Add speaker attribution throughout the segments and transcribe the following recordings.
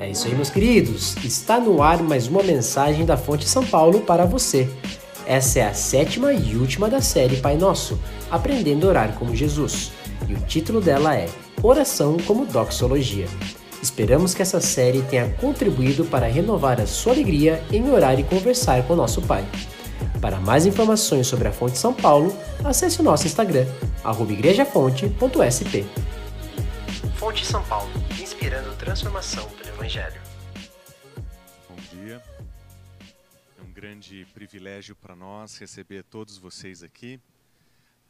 Speaker 1: É isso aí, meus queridos. Está no ar mais uma mensagem da Fonte São Paulo para você. Essa é a sétima e última da série Pai Nosso, Aprendendo a Orar como Jesus. E o título dela é Oração como Doxologia. Esperamos que essa série tenha contribuído para renovar a sua alegria em orar e conversar com nosso Pai. Para mais informações sobre a Fonte São Paulo, acesse o nosso Instagram, igrejafonte.sp. Fonte São Paulo, inspirando transformação Evangelho.
Speaker 2: Bom dia. É um grande privilégio para nós receber todos vocês aqui.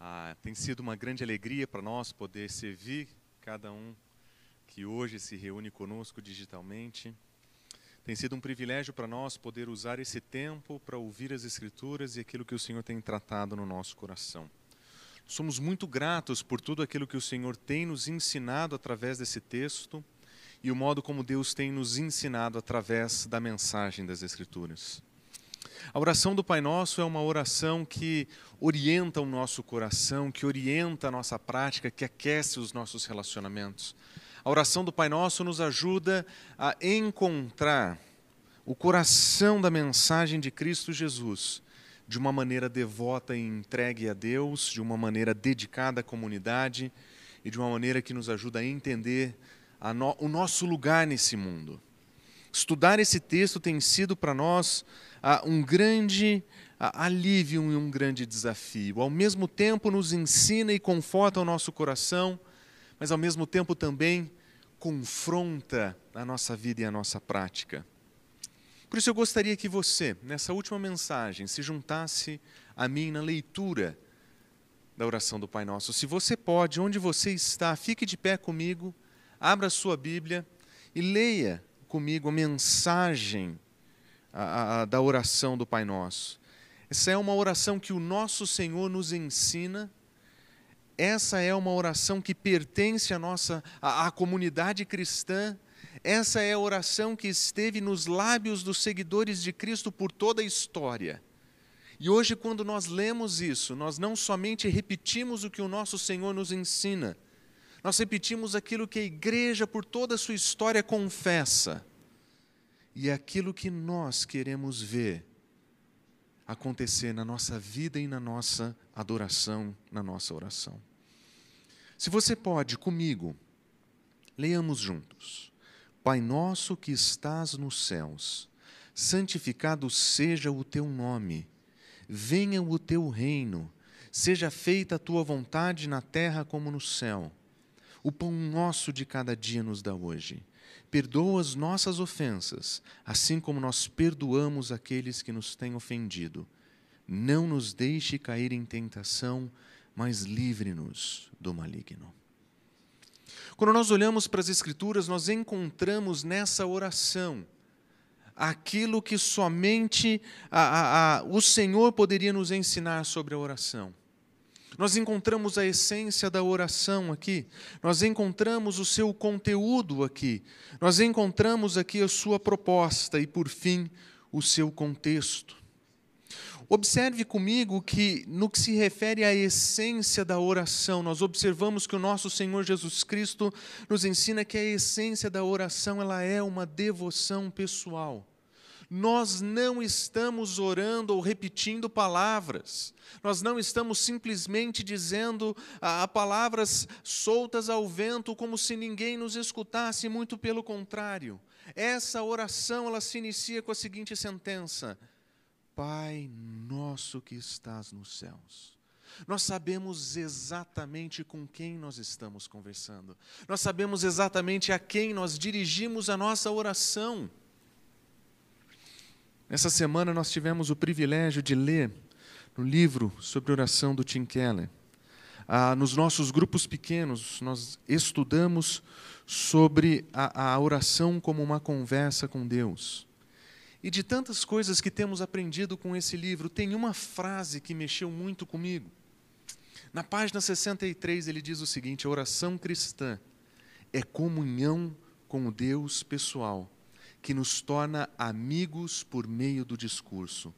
Speaker 2: Ah, tem sido uma grande alegria para nós poder servir cada um que hoje se reúne conosco digitalmente. Tem sido um privilégio para nós poder usar esse tempo para ouvir as Escrituras e aquilo que o Senhor tem tratado no nosso coração. Somos muito gratos por tudo aquilo que o Senhor tem nos ensinado através desse texto e o modo como Deus tem nos ensinado através da mensagem das Escrituras. A oração do Pai Nosso é uma oração que orienta o nosso coração, que orienta a nossa prática, que aquece os nossos relacionamentos. A oração do Pai Nosso nos ajuda a encontrar o coração da mensagem de Cristo Jesus de uma maneira devota e entregue a Deus, de uma maneira dedicada à comunidade e de uma maneira que nos ajuda a entender no, o nosso lugar nesse mundo. Estudar esse texto tem sido para nós ah, um grande ah, alívio e um grande desafio. Ao mesmo tempo, nos ensina e conforta o nosso coração, mas ao mesmo tempo também confronta a nossa vida e a nossa prática. Por isso eu gostaria que você, nessa última mensagem, se juntasse a mim na leitura da oração do Pai Nosso. Se você pode, onde você está, fique de pé comigo, abra sua Bíblia e leia comigo a mensagem a, a, da oração do Pai Nosso. Essa é uma oração que o nosso Senhor nos ensina. Essa é uma oração que pertence à nossa à, à comunidade cristã essa é a oração que esteve nos lábios dos seguidores de Cristo por toda a história. E hoje, quando nós lemos isso, nós não somente repetimos o que o nosso Senhor nos ensina, nós repetimos aquilo que a igreja, por toda a sua história, confessa. E é aquilo que nós queremos ver acontecer na nossa vida e na nossa adoração, na nossa oração. Se você pode, comigo, leamos juntos. Pai nosso que estás nos céus, santificado seja o teu nome, venha o teu reino, seja feita a tua vontade na terra como no céu. O pão nosso de cada dia nos dá hoje. Perdoa as nossas ofensas, assim como nós perdoamos aqueles que nos têm ofendido. Não nos deixe cair em tentação, mas livre-nos do maligno. Quando nós olhamos para as Escrituras, nós encontramos nessa oração aquilo que somente a, a, a, o Senhor poderia nos ensinar sobre a oração. Nós encontramos a essência da oração aqui, nós encontramos o seu conteúdo aqui, nós encontramos aqui a sua proposta e, por fim, o seu contexto. Observe comigo que, no que se refere à essência da oração, nós observamos que o nosso Senhor Jesus Cristo nos ensina que a essência da oração ela é uma devoção pessoal. Nós não estamos orando ou repetindo palavras, nós não estamos simplesmente dizendo a, palavras soltas ao vento como se ninguém nos escutasse, muito pelo contrário. Essa oração ela se inicia com a seguinte sentença: Pai nosso que estás nos céus. Nós sabemos exatamente com quem nós estamos conversando. Nós sabemos exatamente a quem nós dirigimos a nossa oração. Essa semana nós tivemos o privilégio de ler no livro sobre oração do Tim Keller. Ah, nos nossos grupos pequenos, nós estudamos sobre a, a oração como uma conversa com Deus. E de tantas coisas que temos aprendido com esse livro, tem uma frase que mexeu muito comigo. Na página 63 ele diz o seguinte: a oração cristã é comunhão com o Deus pessoal, que nos torna amigos por meio do discurso.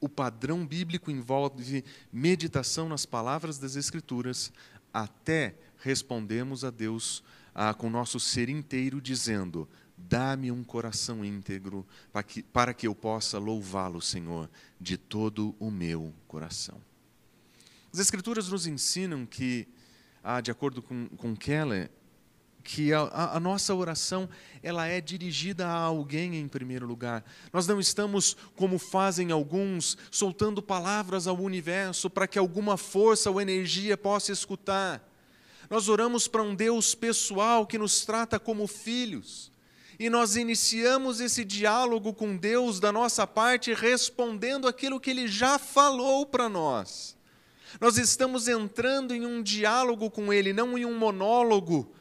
Speaker 2: O padrão bíblico envolve meditação nas palavras das Escrituras, até respondemos a Deus ah, com nosso ser inteiro, dizendo: Dá-me um coração íntegro para que, para que eu possa louvá-lo, Senhor, de todo o meu coração. As Escrituras nos ensinam que, ah, de acordo com, com Keller, que a, a, nossa oração ela é dirigida a alguém em primeiro lugar. Nós não estamos, como fazem alguns, soltando palavras ao universo para que alguma força ou energia possa escutar. Nós oramos para um Deus pessoal que nos trata como filhos. E nós iniciamos esse diálogo com Deus da nossa parte respondendo aquilo que Ele já falou para nós. Nós estamos entrando em um diálogo com Ele, não em um monólogo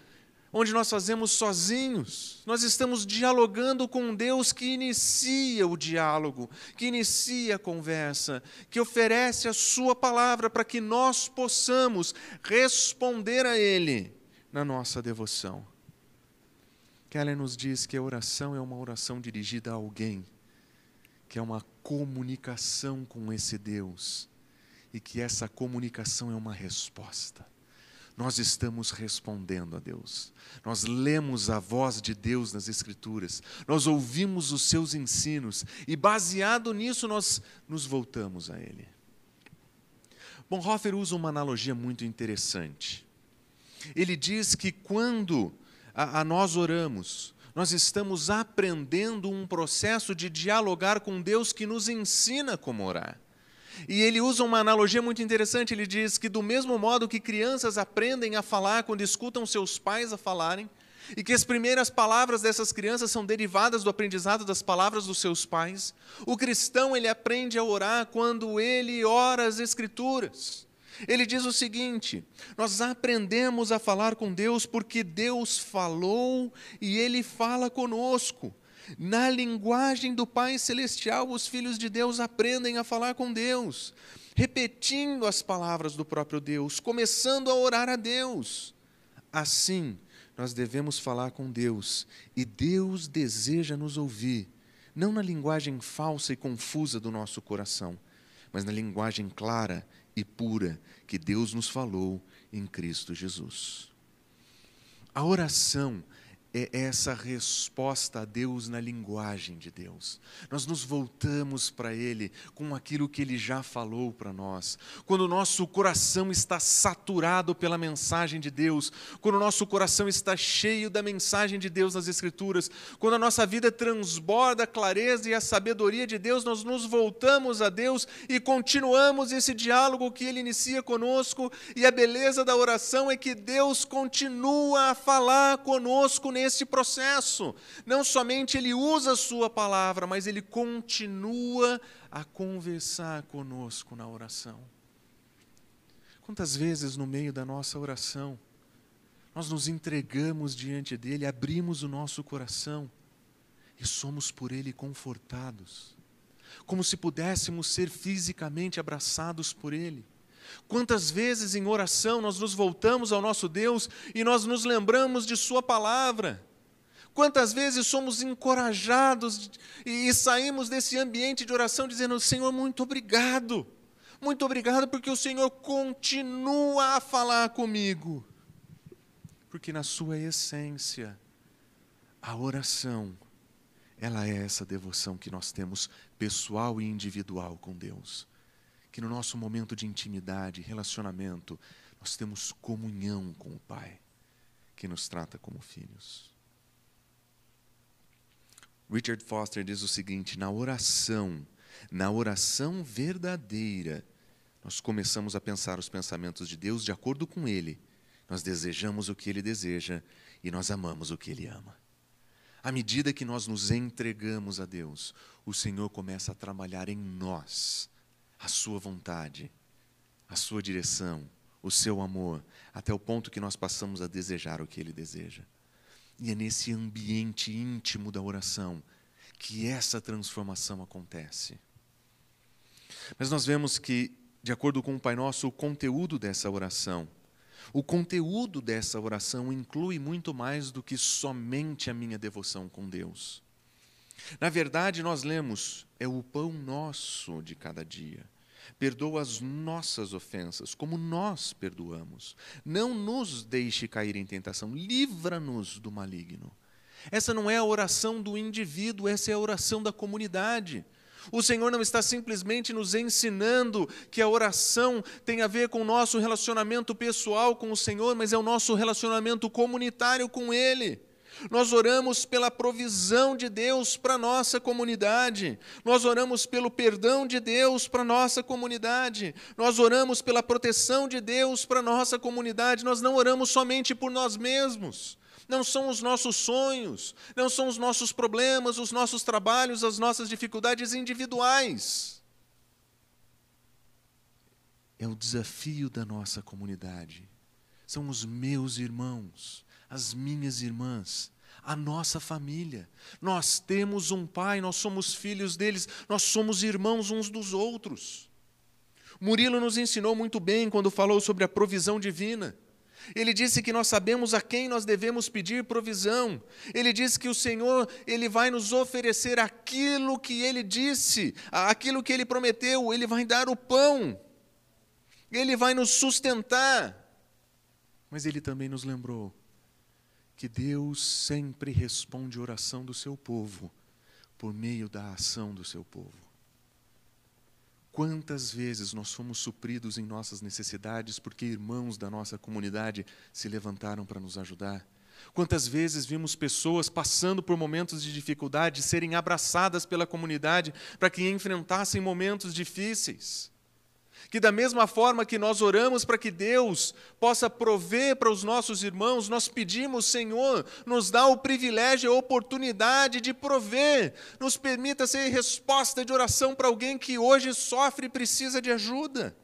Speaker 2: onde nós fazemos sozinhos. Nós estamos dialogando com Deus que inicia o diálogo, que inicia a conversa, que oferece a Sua palavra para que nós possamos responder a Ele na nossa devoção. Keller nos diz que a oração é uma oração dirigida a alguém, que é uma comunicação com esse Deus, e que essa comunicação é uma resposta nós estamos respondendo a Deus. Nós lemos a voz de Deus nas Escrituras, nós ouvimos os seus ensinos e, baseado nisso, nós nos voltamos a Ele. Bonhoeffer usa uma analogia muito interessante. Ele diz que quando a, a nós oramos, nós estamos aprendendo um processo de dialogar com Deus que nos ensina como orar. E ele usa uma analogia muito interessante. Ele diz que, do mesmo modo que crianças aprendem a falar quando escutam seus pais a falarem, e que as primeiras palavras dessas crianças são derivadas do aprendizado das palavras dos seus pais, o cristão ele aprende a orar quando ele ora as Escrituras. Ele diz o seguinte: nós aprendemos a falar com Deus porque Deus falou e Ele fala conosco. Na linguagem do Pai Celestial, os filhos de Deus aprendem a falar com Deus, repetindo as palavras do próprio Deus, começando a orar a Deus. Assim, nós devemos falar com Deus, e Deus deseja nos ouvir, não na linguagem falsa e confusa do nosso coração, mas na linguagem clara e pura que Deus nos falou em Cristo Jesus. A oração é essa resposta a Deus na linguagem de Deus. Nós nos voltamos para Ele com aquilo que Ele já falou para nós. Quando o nosso coração está saturado pela mensagem de Deus, quando o nosso coração está cheio da mensagem de Deus nas Escrituras, quando a nossa vida transborda a clareza e a sabedoria de Deus, nós nos voltamos a Deus e continuamos esse diálogo que Ele inicia conosco. E a beleza da oração é que Deus continua a falar conosco nesse processo. Não somente ele usa a sua palavra, mas ele continua a conversar conosco na oração. Quantas vezes no meio da nossa oração nós nos entregamos diante dele, abrimos o nosso coração e somos por ele confortados, como se pudéssemos ser fisicamente abraçados por ele. Quantas vezes em oração nós nos voltamos ao nosso Deus e nós nos lembramos de Sua palavra? Quantas vezes somos encorajados e saímos desse ambiente de oração dizendo: Senhor, muito obrigado, muito obrigado porque o Senhor continua a falar comigo. Porque na sua essência, a oração, ela é essa devoção que nós temos pessoal e individual com Deus que no nosso momento de intimidade, relacionamento, nós temos comunhão com o Pai, que nos trata como filhos. Richard Foster diz o seguinte: na oração, na oração verdadeira, nós começamos a pensar os pensamentos de Deus de acordo com Ele. Nós desejamos o que Ele deseja e nós amamos o que Ele ama. À medida que nós nos entregamos a Deus, o Senhor começa a trabalhar em nós a sua vontade, a sua direção, o seu amor, até o ponto que nós passamos a desejar o que ele deseja. E é nesse ambiente íntimo da oração que essa transformação acontece. Mas nós vemos que, de acordo com o Pai Nosso, o conteúdo dessa oração, o conteúdo dessa oração inclui muito mais do que somente a minha devoção com Deus. Na verdade, nós lemos: é o pão nosso de cada dia. Perdoa as nossas ofensas, como nós perdoamos. Não nos deixe cair em tentação, livra-nos do maligno. Essa não é a oração do indivíduo, essa é a oração da comunidade. O Senhor não está simplesmente nos ensinando que a oração tem a ver com o nosso relacionamento pessoal com o Senhor, mas é o nosso relacionamento comunitário com Ele. Nós oramos pela provisão de Deus para nossa comunidade. Nós oramos pelo perdão de Deus para nossa comunidade. Nós oramos pela proteção de Deus para nossa comunidade. Nós não oramos somente por nós mesmos. Não são os nossos sonhos, não são os nossos problemas, os nossos trabalhos, as nossas dificuldades individuais. É o desafio da nossa comunidade. São os meus irmãos as minhas irmãs, a nossa família. Nós temos um pai, nós somos filhos deles, nós somos irmãos uns dos outros. Murilo nos ensinou muito bem quando falou sobre a provisão divina. Ele disse que nós sabemos a quem nós devemos pedir provisão. Ele disse que o Senhor, ele vai nos oferecer aquilo que ele disse, aquilo que ele prometeu, ele vai dar o pão. Ele vai nos sustentar. Mas ele também nos lembrou que Deus sempre responde a oração do seu povo por meio da ação do seu povo. Quantas vezes nós fomos supridos em nossas necessidades porque irmãos da nossa comunidade se levantaram para nos ajudar? Quantas vezes vimos pessoas passando por momentos de dificuldade serem abraçadas pela comunidade para que enfrentassem momentos difíceis? Que da mesma forma que nós oramos para que Deus possa prover para os nossos irmãos, nós pedimos, Senhor, nos dá o privilégio e a oportunidade de prover, nos permita ser resposta de oração para alguém que hoje sofre e precisa de ajuda.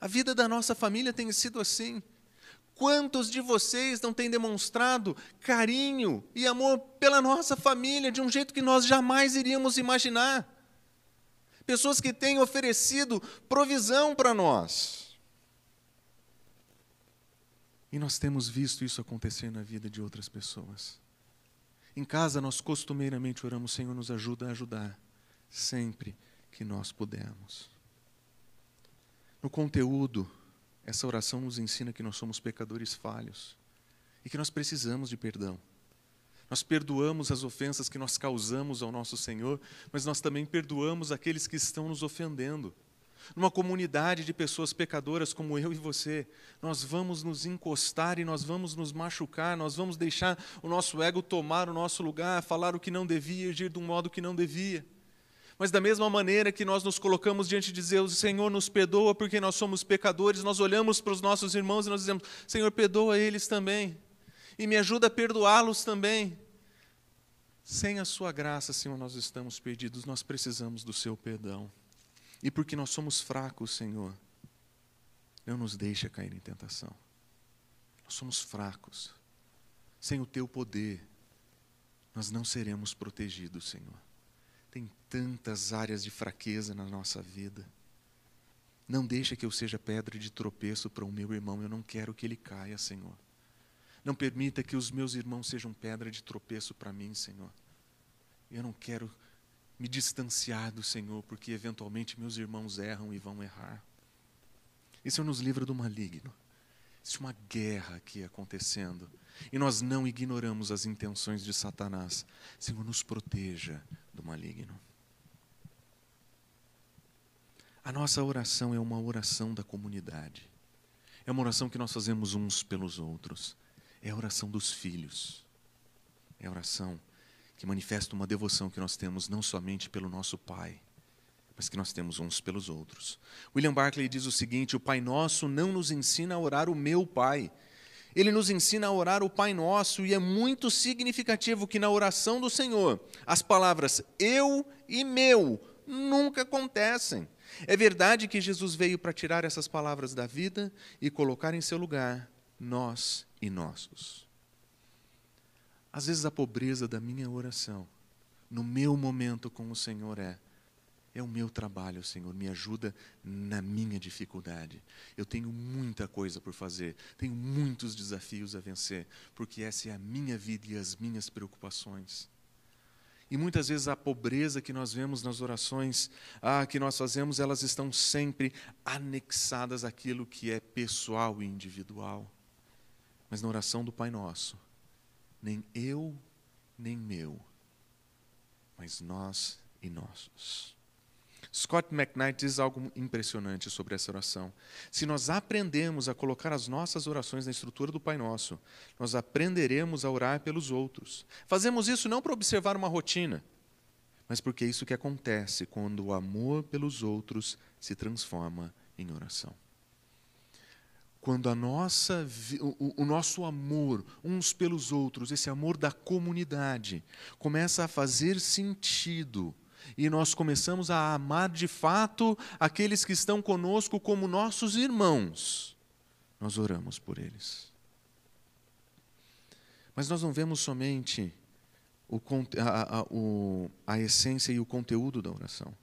Speaker 2: A vida da nossa família tem sido assim. Quantos de vocês não têm demonstrado carinho e amor pela nossa família de um jeito que nós jamais iríamos imaginar? Pessoas que têm oferecido provisão para nós. E nós temos visto isso acontecer na vida de outras pessoas. Em casa, nós costumeiramente oramos: Senhor, nos ajuda a ajudar, sempre que nós pudermos. No conteúdo, essa oração nos ensina que nós somos pecadores falhos e que nós precisamos de perdão. Nós perdoamos as ofensas que nós causamos ao nosso Senhor, mas nós também perdoamos aqueles que estão nos ofendendo. Numa comunidade de pessoas pecadoras como eu e você, nós vamos nos encostar e nós vamos nos machucar, nós vamos deixar o nosso ego tomar o nosso lugar, falar o que não devia, agir de um modo que não devia. Mas da mesma maneira que nós nos colocamos diante de Deus, Senhor, nos perdoa porque nós somos pecadores, nós olhamos para os nossos irmãos e nós dizemos, Senhor, perdoa eles também. E me ajuda a perdoá-los também. Sem a sua graça, Senhor, nós estamos perdidos, nós precisamos do seu perdão. E porque nós somos fracos, Senhor, não nos deixa cair em tentação. Nós somos fracos. Sem o teu poder, nós não seremos protegidos, Senhor. Tem tantas áreas de fraqueza na nossa vida. Não deixa que eu seja pedra de tropeço para o meu irmão, eu não quero que ele caia, Senhor. Não permita que os meus irmãos sejam pedra de tropeço para mim, Senhor. Eu não quero me distanciar do Senhor, porque eventualmente meus irmãos erram e vão errar. Isso nos livra do maligno. Existe uma guerra aqui acontecendo. E nós não ignoramos as intenções de Satanás. Senhor, nos proteja do maligno. A nossa oração é uma oração da comunidade. É uma oração que nós fazemos uns pelos outros. É a oração dos filhos. É a oração que manifesta uma devoção que nós temos não somente pelo nosso Pai, mas que nós temos uns pelos outros. William Barclay diz o seguinte: O Pai Nosso não nos ensina a orar o meu Pai. Ele nos ensina a orar o Pai Nosso, e é muito significativo que na oração do Senhor as palavras eu e meu nunca acontecem. É verdade que Jesus veio para tirar essas palavras da vida e colocar em seu lugar nós e nossos. Às vezes a pobreza da minha oração, no meu momento com o Senhor é: é o meu trabalho, Senhor, me ajuda na minha dificuldade. Eu tenho muita coisa por fazer, tenho muitos desafios a vencer, porque essa é a minha vida e as minhas preocupações. E muitas vezes a pobreza que nós vemos nas orações ah, que nós fazemos, elas estão sempre anexadas àquilo que é pessoal e individual. Mas na oração do Pai Nosso, nem eu, nem meu, mas nós e nossos. Scott McKnight diz algo impressionante sobre essa oração. Se nós aprendemos a colocar as nossas orações na estrutura do Pai Nosso, nós aprenderemos a orar pelos outros. Fazemos isso não para observar uma rotina, mas porque é isso que acontece quando o amor pelos outros se transforma em oração. Quando a nossa, o, o nosso amor uns pelos outros, esse amor da comunidade, começa a fazer sentido e nós começamos a amar de fato aqueles que estão conosco como nossos irmãos, nós oramos por eles. Mas nós não vemos somente o, a, a, a essência e o conteúdo da oração.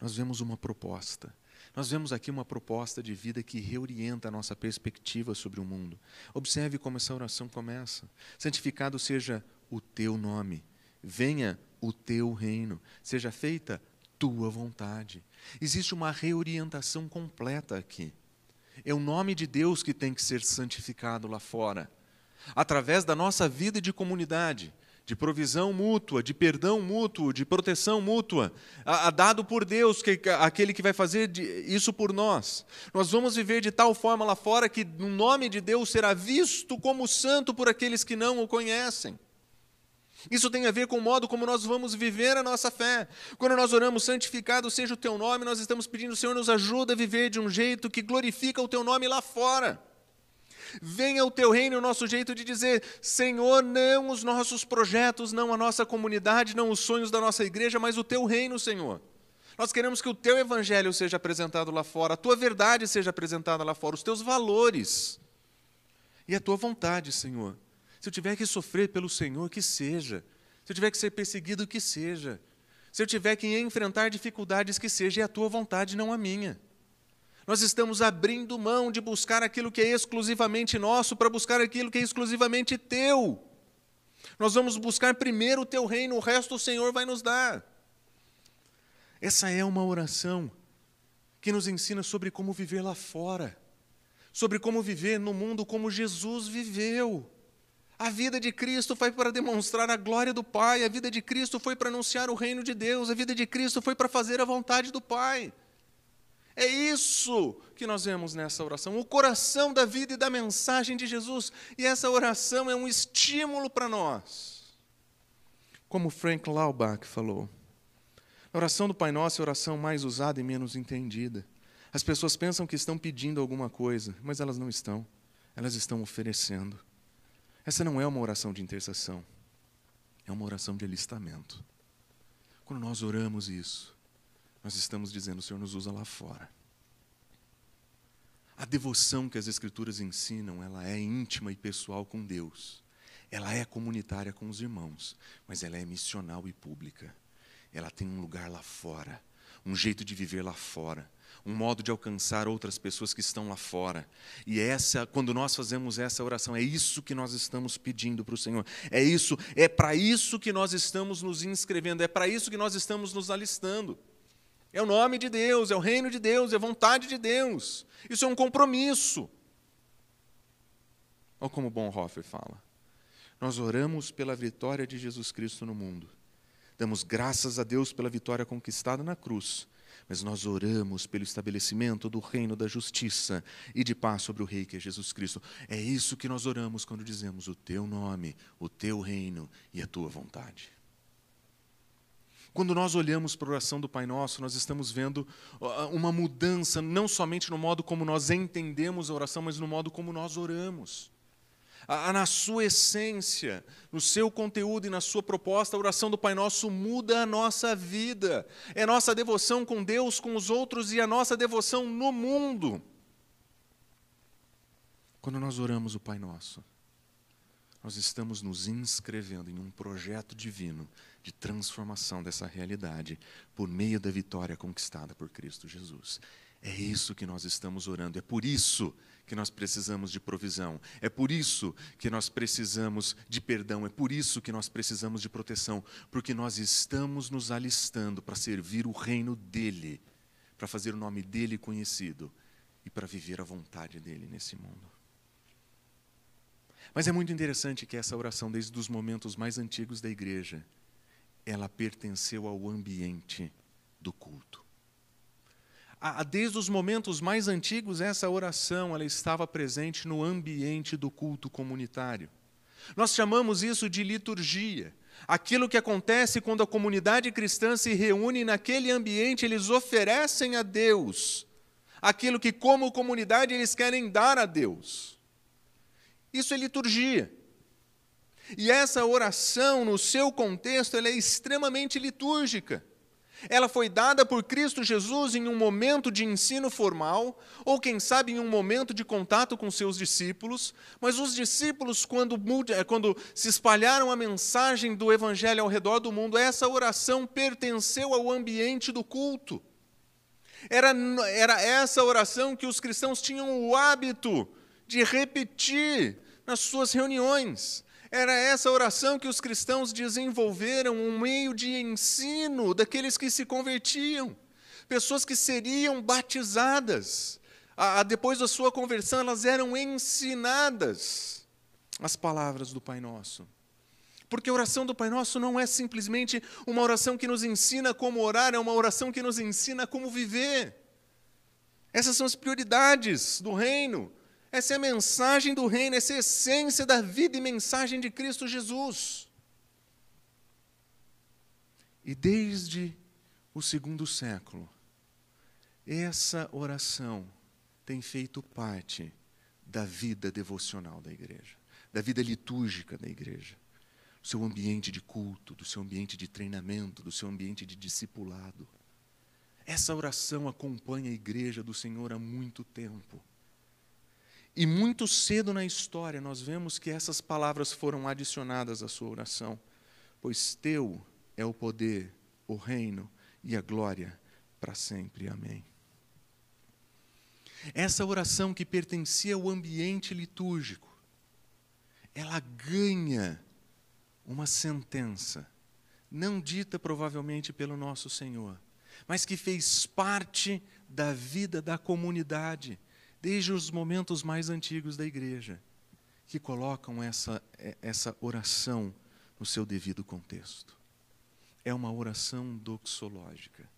Speaker 2: Nós vemos uma proposta. Nós vemos aqui uma proposta de vida que reorienta a nossa perspectiva sobre o mundo. Observe como essa oração começa: Santificado seja o teu nome, venha o teu reino, seja feita tua vontade. Existe uma reorientação completa aqui. É o nome de Deus que tem que ser santificado lá fora, através da nossa vida de comunidade, de provisão mútua, de perdão mútuo, de proteção mútua, a, a dado por Deus, que, aquele que vai fazer de, isso por nós. Nós vamos viver de tal forma lá fora que o nome de Deus será visto como santo por aqueles que não o conhecem. Isso tem a ver com o modo como nós vamos viver a nossa fé. Quando nós oramos, santificado seja o teu nome, nós estamos pedindo, Senhor, nos ajuda a viver de um jeito que glorifica o teu nome lá fora. Venha o teu reino, o nosso jeito de dizer, Senhor, não os nossos projetos, não a nossa comunidade, não os sonhos da nossa igreja, mas o teu reino, Senhor. Nós queremos que o teu evangelho seja apresentado lá fora, a tua verdade seja apresentada lá fora, os teus valores e a tua vontade, Senhor. Se eu tiver que sofrer pelo Senhor, que seja. Se eu tiver que ser perseguido, que seja. Se eu tiver que enfrentar dificuldades, que seja. É a tua vontade, não a minha. Nós estamos abrindo mão de buscar aquilo que é exclusivamente nosso para buscar aquilo que é exclusivamente teu. Nós vamos buscar primeiro o teu reino, o resto o Senhor vai nos dar. Essa é uma oração que nos ensina sobre como viver lá fora, sobre como viver no mundo como Jesus viveu. A vida de Cristo foi para demonstrar a glória do Pai, a vida de Cristo foi para anunciar o reino de Deus, a vida de Cristo foi para fazer a vontade do Pai. É isso que nós vemos nessa oração, o coração da vida e da mensagem de Jesus. E essa oração é um estímulo para nós. Como Frank Laubach falou, a oração do Pai Nosso é a oração mais usada e menos entendida. As pessoas pensam que estão pedindo alguma coisa, mas elas não estão. Elas estão oferecendo. Essa não é uma oração de intercessão, é uma oração de alistamento. Quando nós oramos isso, nós estamos dizendo: o Senhor nos usa lá fora. A devoção que as Escrituras ensinam, ela é íntima e pessoal com Deus. Ela é comunitária com os irmãos, mas ela é missional e pública. Ela tem um lugar lá fora, um jeito de viver lá fora um modo de alcançar outras pessoas que estão lá fora. E essa, quando nós fazemos essa oração, é isso que nós estamos pedindo para o Senhor. É isso, é para isso que nós estamos nos inscrevendo, é para isso que nós estamos nos alistando. É o nome de Deus, é o reino de Deus, é a vontade de Deus. Isso é um compromisso. Olha como Bonhoeffer fala. Nós oramos pela vitória de Jesus Cristo no mundo. Damos graças a Deus pela vitória conquistada na cruz mas nós oramos pelo estabelecimento do reino da justiça e de paz sobre o Rei que é Jesus Cristo. É isso que nós oramos quando dizemos o teu nome, o teu reino e a tua vontade. Quando nós olhamos para a oração do Pai Nosso, nós estamos vendo uma mudança, não somente no modo como nós entendemos a oração, mas no modo como nós oramos na sua essência, no seu conteúdo e na sua proposta, a oração do Pai Nosso muda a nossa vida. É nossa devoção com Deus, com os outros e a nossa devoção no mundo. Quando nós oramos o Pai Nosso, nós estamos nos inscrevendo em um projeto divino de transformação dessa realidade por meio da vitória conquistada por Cristo Jesus. É isso que nós estamos orando, é por isso que nós precisamos de provisão, é por isso que nós precisamos de perdão, é por isso que nós precisamos de proteção, porque nós estamos nos alistando para servir o reino dEle, para fazer o nome dEle conhecido e para viver a vontade dEle nesse mundo. Mas é muito interessante que essa oração, desde os momentos mais antigos da igreja, ela pertenceu ao ambiente do culto. Desde os momentos mais antigos, essa oração ela estava presente no ambiente do culto comunitário. Nós chamamos isso de liturgia. Aquilo que acontece quando a comunidade cristã se reúne naquele ambiente, eles oferecem a Deus aquilo que, como comunidade, eles querem dar a Deus. Isso é liturgia. E essa oração, no seu contexto, ela é extremamente litúrgica. Ela foi dada por Cristo Jesus em um momento de ensino formal, ou quem sabe em um momento de contato com seus discípulos, mas os discípulos, quando, eh, quando se espalharam a mensagem do Evangelho ao redor do mundo, essa oração pertenceu ao ambiente do culto. Era, era essa oração que os cristãos tinham o hábito de repetir nas suas reuniões. Era essa oração que os cristãos desenvolveram, um meio de ensino daqueles que se convertiam, pessoas que seriam batizadas. A, a, depois da sua conversão, elas eram ensinadas as palavras do Pai Nosso. Porque a oração do Pai Nosso não é simplesmente uma oração que nos ensina como orar, é uma oração que nos ensina como viver. Essas são as prioridades do reino. Essa é a mensagem do reino, essa é a essência da vida e mensagem de Cristo Jesus. E desde o segundo século, essa oração tem feito parte da vida devocional da igreja, da vida litúrgica da igreja, do seu ambiente de culto, do seu ambiente de treinamento, do seu ambiente de discipulado. Essa oração acompanha a igreja do Senhor há muito tempo. E muito cedo na história nós vemos que essas palavras foram adicionadas à sua oração. Pois teu é o poder, o reino e a glória para sempre. Amém. Essa oração que pertencia ao ambiente litúrgico, ela ganha uma sentença, não dita provavelmente pelo nosso Senhor, mas que fez parte da vida da comunidade desde os momentos mais antigos da igreja, que colocam essa, é, essa oração no seu devido contexto. É uma oração doxológica.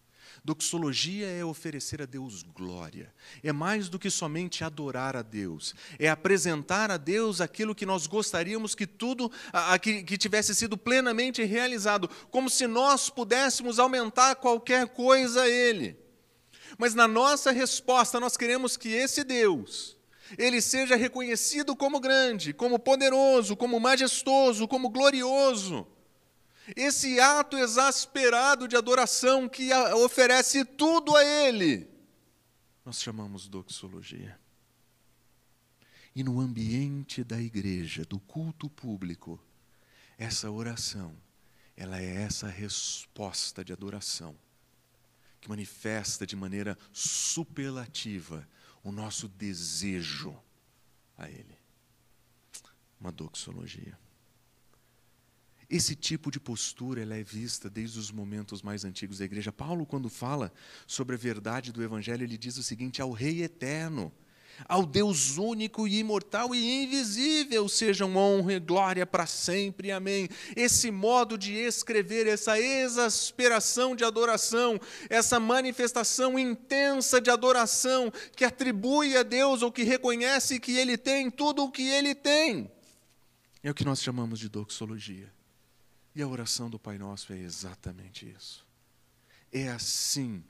Speaker 2: Doxologia é oferecer a Deus glória. É mais do que somente adorar a Deus. É apresentar a Deus aquilo que nós gostaríamos que tudo a, a, que, que tivesse sido plenamente realizado, como se nós pudéssemos aumentar qualquer coisa a Ele. Mas na nossa resposta, nós queremos que esse Deus, ele seja reconhecido como grande, como poderoso, como majestoso, como glorioso. Esse ato exasperado de adoração que oferece tudo a Ele, nós chamamos doxologia. E no ambiente da igreja, do culto público, essa oração, ela é essa resposta de adoração que manifesta de maneira superlativa o nosso desejo a Ele. Uma doxologia. Esse tipo de postura ela é vista desde os momentos mais antigos da igreja. Paulo, quando fala sobre a verdade do Evangelho, ele diz o seguinte: ao Rei eterno, ao Deus único e imortal e invisível sejam honra e glória para sempre. Amém. Esse modo de escrever, essa exasperação de adoração, essa manifestação intensa de adoração que atribui a Deus ou que reconhece que Ele tem tudo o que Ele tem, é o que nós chamamos de doxologia. E a oração do Pai Nosso é exatamente isso. É assim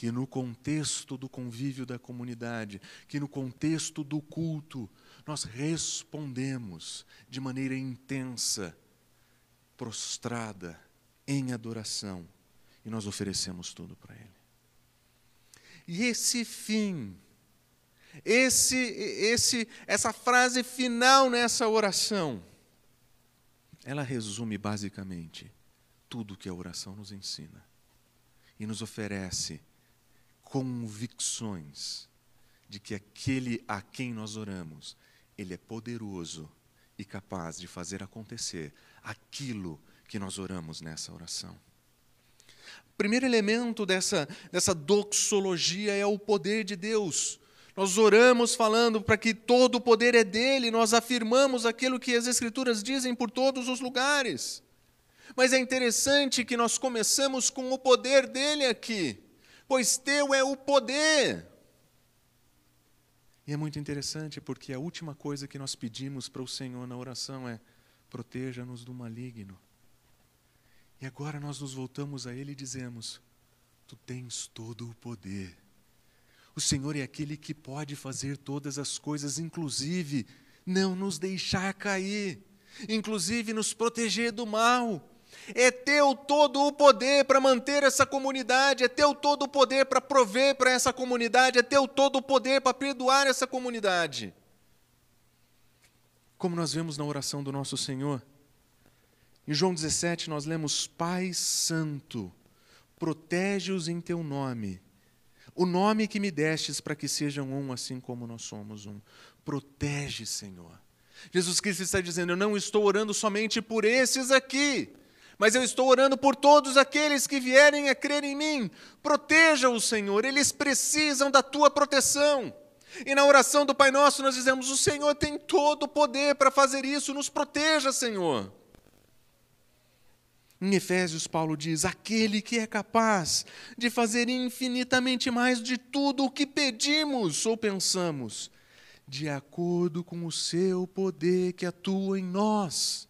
Speaker 2: que no contexto do convívio da comunidade, que no contexto do culto, nós respondemos de maneira intensa, prostrada, em adoração, e nós oferecemos tudo para Ele. E esse fim, esse, esse, essa frase final nessa oração, ela resume basicamente tudo que a oração nos ensina e nos oferece convicções de que aquele a quem nós oramos, ele é poderoso e capaz de fazer acontecer aquilo que nós oramos nessa oração. O primeiro elemento dessa, dessa doxologia é o poder de Deus. Nós oramos falando para que todo o poder é dele, nós afirmamos aquilo que as Escrituras dizem por todos os lugares. Mas é interessante que nós começamos com o poder dele aqui, pois teu é o poder. E é muito interessante porque a última coisa que nós pedimos para o Senhor na oração é: proteja-nos do maligno. E agora nós nos voltamos a Ele e dizemos: Tu tens todo o poder. O Senhor é aquele que pode fazer todas as coisas, inclusive não nos deixar cair, inclusive nos proteger do mal. É teu todo o poder para manter essa comunidade, é teu todo o poder para prover para essa comunidade, é teu todo o poder para perdoar essa comunidade. Como nós vemos na oração do nosso Senhor, em João 17 nós lemos: Pai Santo, protege-os em teu nome, o nome que me destes para que sejam um assim como nós somos um. Protege, Senhor. Jesus Cristo está dizendo: Eu não estou orando somente por esses aqui, mas eu estou orando por todos aqueles que vierem a crer em mim. Proteja-os, Senhor, eles precisam da tua proteção. E na oração do Pai Nosso nós dizemos: O Senhor tem todo o poder para fazer isso, nos proteja, Senhor. Em Efésios, Paulo diz: aquele que é capaz de fazer infinitamente mais de tudo o que pedimos ou pensamos, de acordo com o seu poder que atua em nós.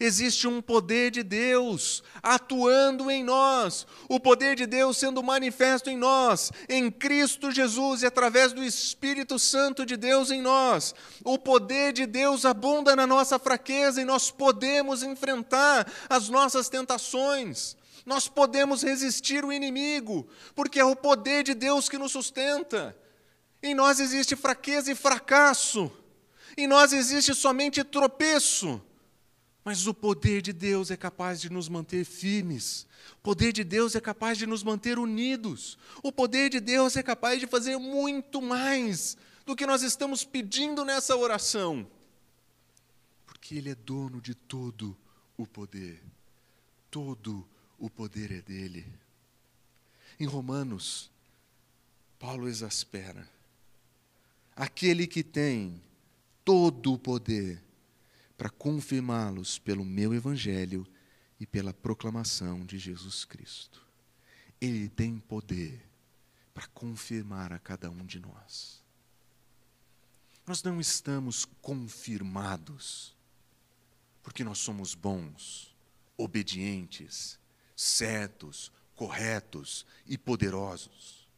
Speaker 2: Existe um poder de Deus atuando em nós, o poder de Deus sendo manifesto em nós, em Cristo Jesus e através do Espírito Santo de Deus em nós. O poder de Deus abunda na nossa fraqueza e nós podemos enfrentar as nossas tentações. Nós podemos resistir o inimigo, porque é o poder de Deus que nos sustenta. Em nós existe fraqueza e fracasso. Em nós existe somente tropeço. Mas o poder de Deus é capaz de nos manter firmes. O poder de Deus é capaz de nos manter unidos. O poder de Deus é capaz de fazer muito mais do que nós estamos pedindo nessa oração. Porque Ele é dono de todo o poder. Todo o poder é dele. Em Romanos, Paulo exaspera. Aquele que tem todo o poder para confirmá-los pelo meu evangelho e pela proclamação de Jesus Cristo. Ele tem poder para confirmar a cada um de nós. Nós não estamos confirmados porque nós somos bons, obedientes, certos, corretos e poderosos.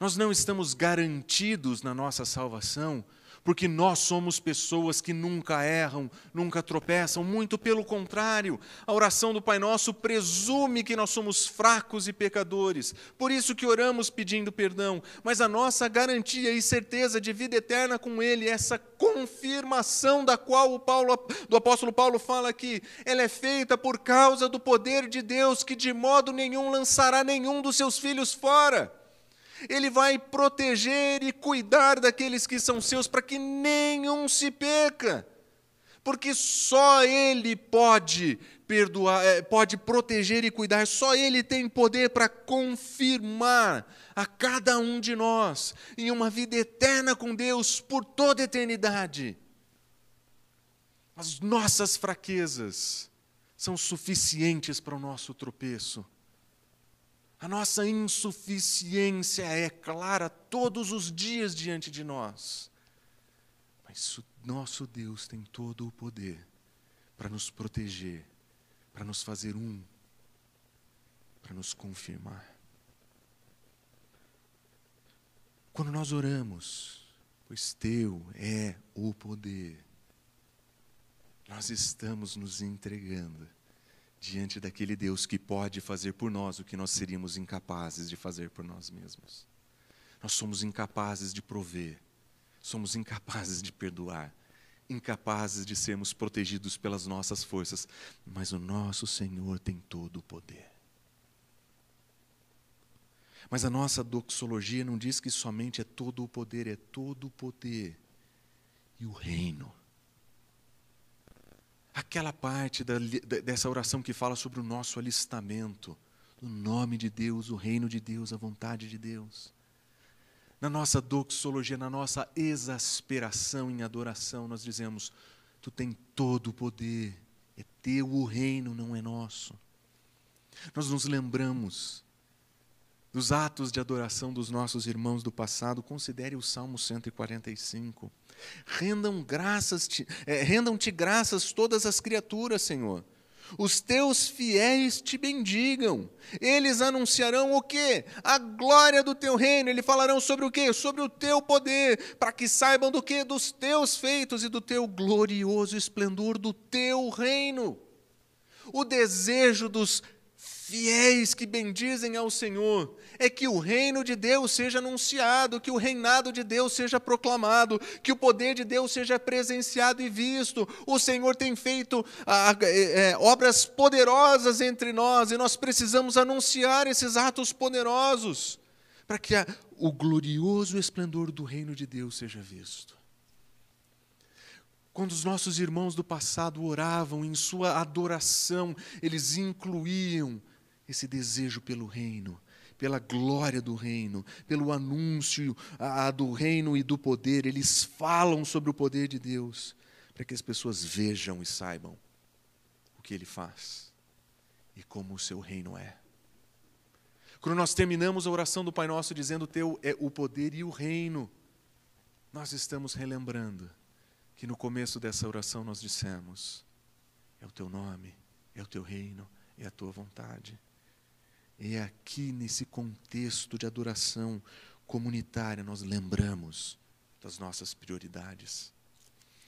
Speaker 2: Nós não estamos garantidos na nossa salvação porque nós somos pessoas que nunca erram, nunca tropeçam, muito pelo contrário, a oração do Pai Nosso presume que nós somos fracos e pecadores, por isso que oramos pedindo perdão, mas a nossa garantia e certeza de vida eterna com Ele, essa confirmação da qual o Paulo, do apóstolo Paulo fala aqui, ela é feita por causa do poder de Deus que de modo nenhum lançará nenhum dos seus filhos fora. Ele vai proteger e cuidar daqueles que são seus para que nenhum se peca. Porque só Ele pode perdoar, eh, pode proteger e cuidar, só Ele tem poder para confirmar a cada um de nós em uma vida eterna com Deus por toda a eternidade. As nossas fraquezas são suficientes para o nosso tropeço. A nossa insuficiência é clara todos os dias diante de nós. Mas o nosso Deus tem todo o poder para nos proteger, para nos fazer um, para nos confirmar. Quando nós oramos, pois teu é o poder, nós estamos nos entregando diante daquele Deus que pode fazer por nós o que nós seríamos incapazes de fazer por nós mesmos. Nós somos incapazes de prover, somos incapazes de perdoar, incapazes de sermos protegidos pelas nossas forças, mas o nosso Senhor tem todo o poder. Mas a nossa doxologia não diz que somente é todo o poder, é todo o poder e o reino aquela parte da, dessa oração que fala sobre o nosso alistamento, o nome de Deus, o reino de Deus, a vontade de Deus. na nossa doxologia, na nossa exasperação em adoração, nós dizemos: Tu tem todo o poder, é teu o reino, não é nosso. Nós nos lembramos dos atos de adoração dos nossos irmãos do passado, considere o Salmo 145. Rendam graças, é, rendam-te graças todas as criaturas, Senhor os teus fiéis te bendigam. Eles anunciarão o quê? A glória do teu reino. Eles falarão sobre o quê? Sobre o teu poder, para que saibam do quê? Dos teus feitos e do teu glorioso esplendor do teu reino. O desejo dos fiéis que bendizem ao Senhor, é que o reino de Deus seja anunciado, que o reinado de Deus seja proclamado, que o poder de Deus seja presenciado e visto. O Senhor tem feito ah, é, obras poderosas entre nós e nós precisamos anunciar esses atos poderosos para que a, o glorioso esplendor do reino de Deus seja visto. Quando os nossos irmãos do passado oravam em sua adoração, eles incluíam esse desejo pelo reino, pela glória do reino, pelo anúncio a, do reino e do poder. Eles falam sobre o poder de Deus, para que as pessoas vejam e saibam o que ele faz e como o seu reino é. Quando nós terminamos a oração do Pai Nosso dizendo: Teu é o poder e o reino, nós estamos relembrando que no começo dessa oração nós dissemos: É o teu nome, é o teu reino, é a tua vontade. É aqui nesse contexto de adoração comunitária nós lembramos das nossas prioridades.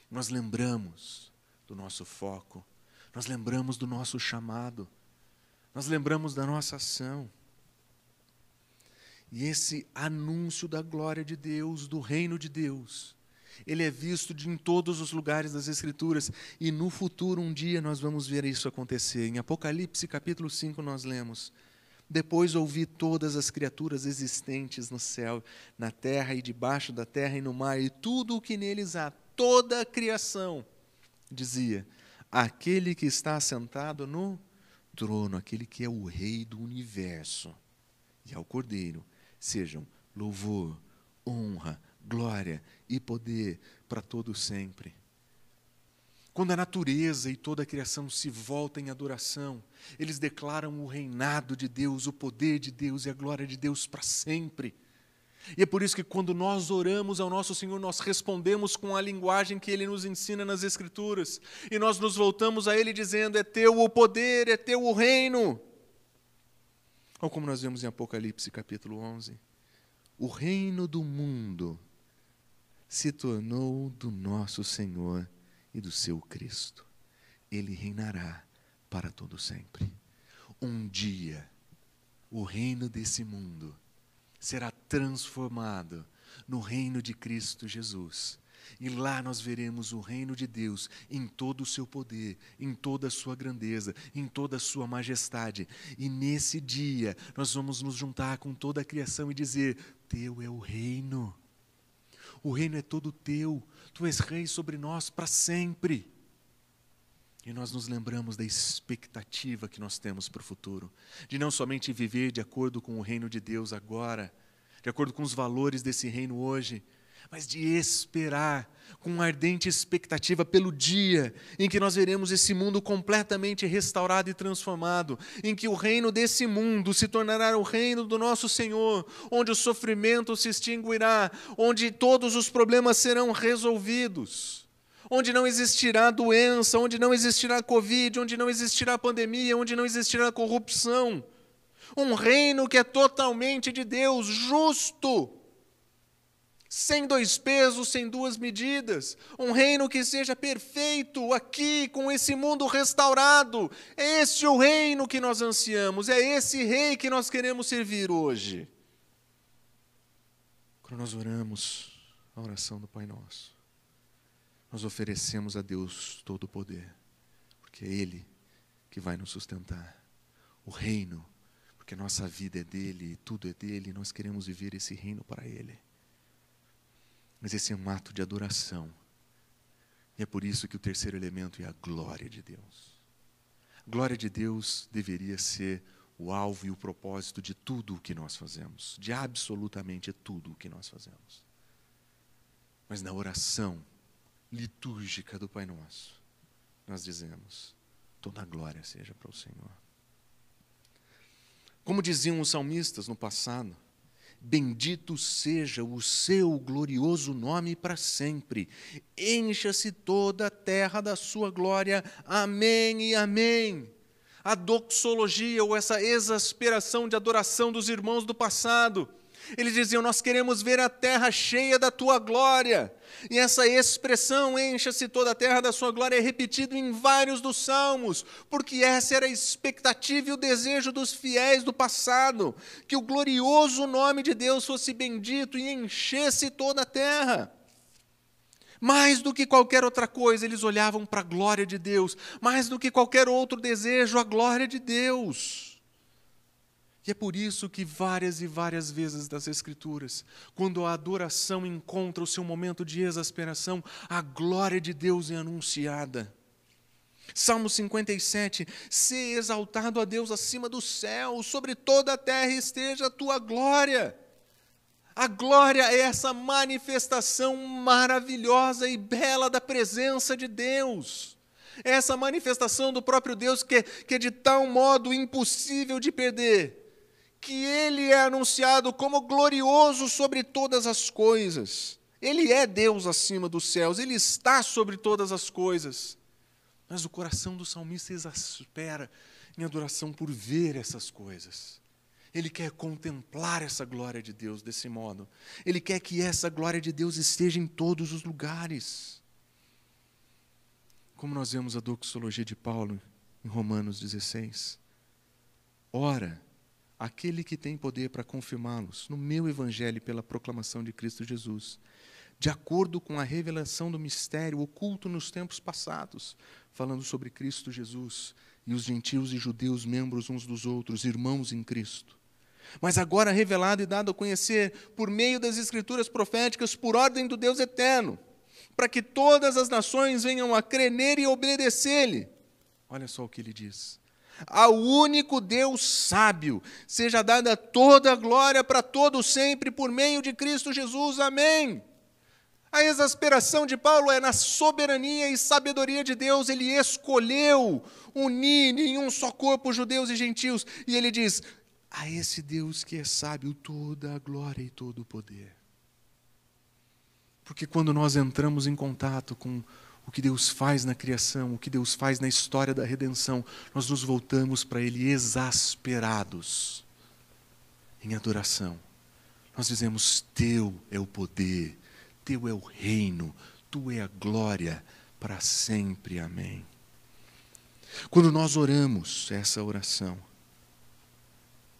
Speaker 2: Nós lembramos do nosso foco. Nós lembramos do nosso chamado. Nós lembramos da nossa ação. E esse anúncio da glória de Deus, do reino de Deus, ele é visto de, em todos os lugares das Escrituras. E no futuro, um dia, nós vamos ver isso acontecer. Em Apocalipse capítulo 5, nós lemos: depois ouvi todas as criaturas existentes no céu, na terra e debaixo da terra e no mar, e tudo o que neles há, toda a criação, dizia: Aquele que está sentado no trono, aquele que é o Rei do universo, e ao Cordeiro, sejam louvor, honra, glória e poder para todo sempre. Quando a natureza e toda a criação se voltam em adoração, eles declaram o reinado de Deus, o poder de Deus e a glória de Deus para sempre. E é por isso que quando nós oramos ao nosso Senhor, nós respondemos com a linguagem que Ele nos ensina nas Escrituras. E nós nos voltamos a Ele dizendo: É teu o poder, é teu o reino. Ou como nós vemos em Apocalipse capítulo 11: O reino do mundo se tornou do nosso Senhor e do seu Cristo. Ele reinará para todo sempre. Um dia, o reino desse mundo será transformado no reino de Cristo Jesus. E lá nós veremos o reino de Deus em todo o seu poder, em toda a sua grandeza, em toda a sua majestade. E nesse dia nós vamos nos juntar com toda a criação e dizer: Teu é o reino. O reino é todo teu. Tu és rei sobre nós para sempre. E nós nos lembramos da expectativa que nós temos para o futuro, de não somente viver de acordo com o reino de Deus agora, de acordo com os valores desse reino hoje, mas de esperar com ardente expectativa pelo dia em que nós veremos esse mundo completamente restaurado e transformado, em que o reino desse mundo se tornará o reino do nosso Senhor, onde o sofrimento se extinguirá, onde todos os problemas serão resolvidos. Onde não existirá doença, onde não existirá Covid, onde não existirá pandemia, onde não existirá corrupção. Um reino que é totalmente de Deus, justo, sem dois pesos, sem duas medidas, um reino que seja perfeito aqui, com esse mundo restaurado. É o reino que nós ansiamos, é esse rei que nós queremos servir hoje. Quando nós oramos a oração do Pai Nosso, nós oferecemos a Deus todo o poder, porque é Ele que vai nos sustentar. O reino, porque nossa vida é dele, tudo é dele, nós queremos viver esse reino para Ele. Mas esse é um ato de adoração. E é por isso que o terceiro elemento é a glória de Deus. A glória de Deus deveria ser o alvo e o propósito de tudo o que nós fazemos, de absolutamente tudo o que nós fazemos. Mas na oração litúrgica do Pai Nosso, nós dizemos: toda a glória seja para o Senhor. Como diziam os salmistas no passado, Bendito seja o seu glorioso nome para sempre. Encha-se toda a terra da sua glória. Amém e amém. A doxologia, ou essa exasperação de adoração dos irmãos do passado, eles diziam: Nós queremos ver a terra cheia da tua glória. E essa expressão, encha-se toda a terra da sua glória, é repetido em vários dos salmos, porque essa era a expectativa e o desejo dos fiéis do passado, que o glorioso nome de Deus fosse bendito e enchesse toda a terra. Mais do que qualquer outra coisa, eles olhavam para a glória de Deus, mais do que qualquer outro desejo, a glória de Deus. E é por isso que várias e várias vezes das Escrituras, quando a adoração encontra o seu momento de exasperação, a glória de Deus é anunciada. Salmo 57, se exaltado a Deus acima do céu, sobre toda a terra esteja a tua glória. A glória é essa manifestação maravilhosa e bela da presença de Deus. É essa manifestação do próprio Deus que, que é de tal modo impossível de perder que ele é anunciado como glorioso sobre todas as coisas. Ele é Deus acima dos céus, ele está sobre todas as coisas. Mas o coração do salmista exaspera em adoração por ver essas coisas. Ele quer contemplar essa glória de Deus desse modo. Ele quer que essa glória de Deus esteja em todos os lugares. Como nós vemos a doxologia de Paulo em Romanos 16. Ora, aquele que tem poder para confirmá-los no meu evangelho pela proclamação de Cristo Jesus, de acordo com a revelação do mistério oculto nos tempos passados, falando sobre Cristo Jesus e os gentios e judeus membros uns dos outros, irmãos em Cristo. Mas agora revelado e dado a conhecer por meio das escrituras proféticas por ordem do Deus eterno, para que todas as nações venham a crer e obedecer-lhe. Olha só o que ele diz ao único Deus sábio, seja dada toda a glória para todo sempre por meio de Cristo Jesus. Amém. A exasperação de Paulo é na soberania e sabedoria de Deus, ele escolheu unir em um só corpo judeus e gentios, e ele diz: a esse Deus que é sábio toda a glória e todo o poder. Porque quando nós entramos em contato com o que Deus faz na criação, o que Deus faz na história da redenção, nós nos voltamos para Ele exasperados em adoração. Nós dizemos: Teu é o poder, Teu é o reino, Tu é a glória para sempre. Amém. Quando nós oramos essa oração,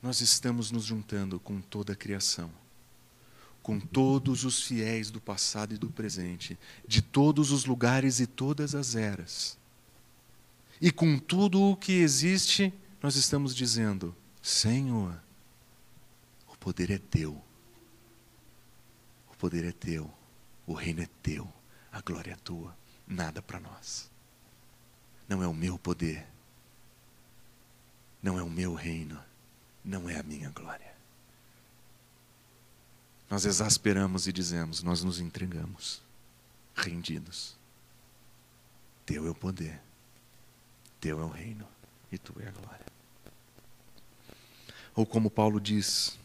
Speaker 2: nós estamos nos juntando com toda a criação com todos os fiéis do passado e do presente, de todos os lugares e todas as eras. E com tudo o que existe, nós estamos dizendo: Senhor, o poder é teu. O poder é teu. O reino é teu. A glória é tua. Nada para nós. Não é o meu poder. Não é o meu reino. Não é a minha glória nós exasperamos e dizemos: Nós nos entregamos, rendidos. Teu é o poder, Teu é o reino e Tu é a glória. Ou como Paulo diz: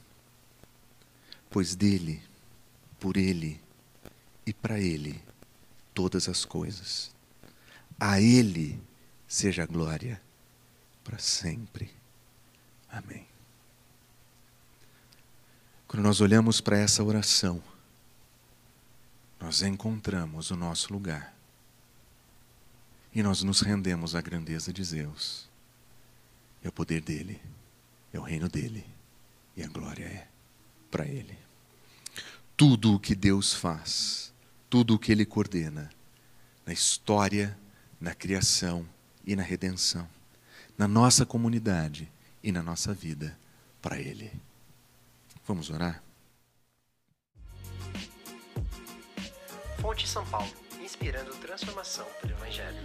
Speaker 2: Pois dele, por ele e para ele todas as coisas. A ele seja a glória para sempre. Amém. Quando nós olhamos para essa oração, nós encontramos o nosso lugar. E nós nos rendemos à grandeza de Deus. É o poder dele, é o reino dele, e a glória é para ele. Tudo o que Deus faz, tudo o que ele coordena, na história, na criação e na redenção, na nossa comunidade e na nossa vida, para ele. Vamos orar?
Speaker 1: Fonte São Paulo, inspirando transformação pelo Evangelho.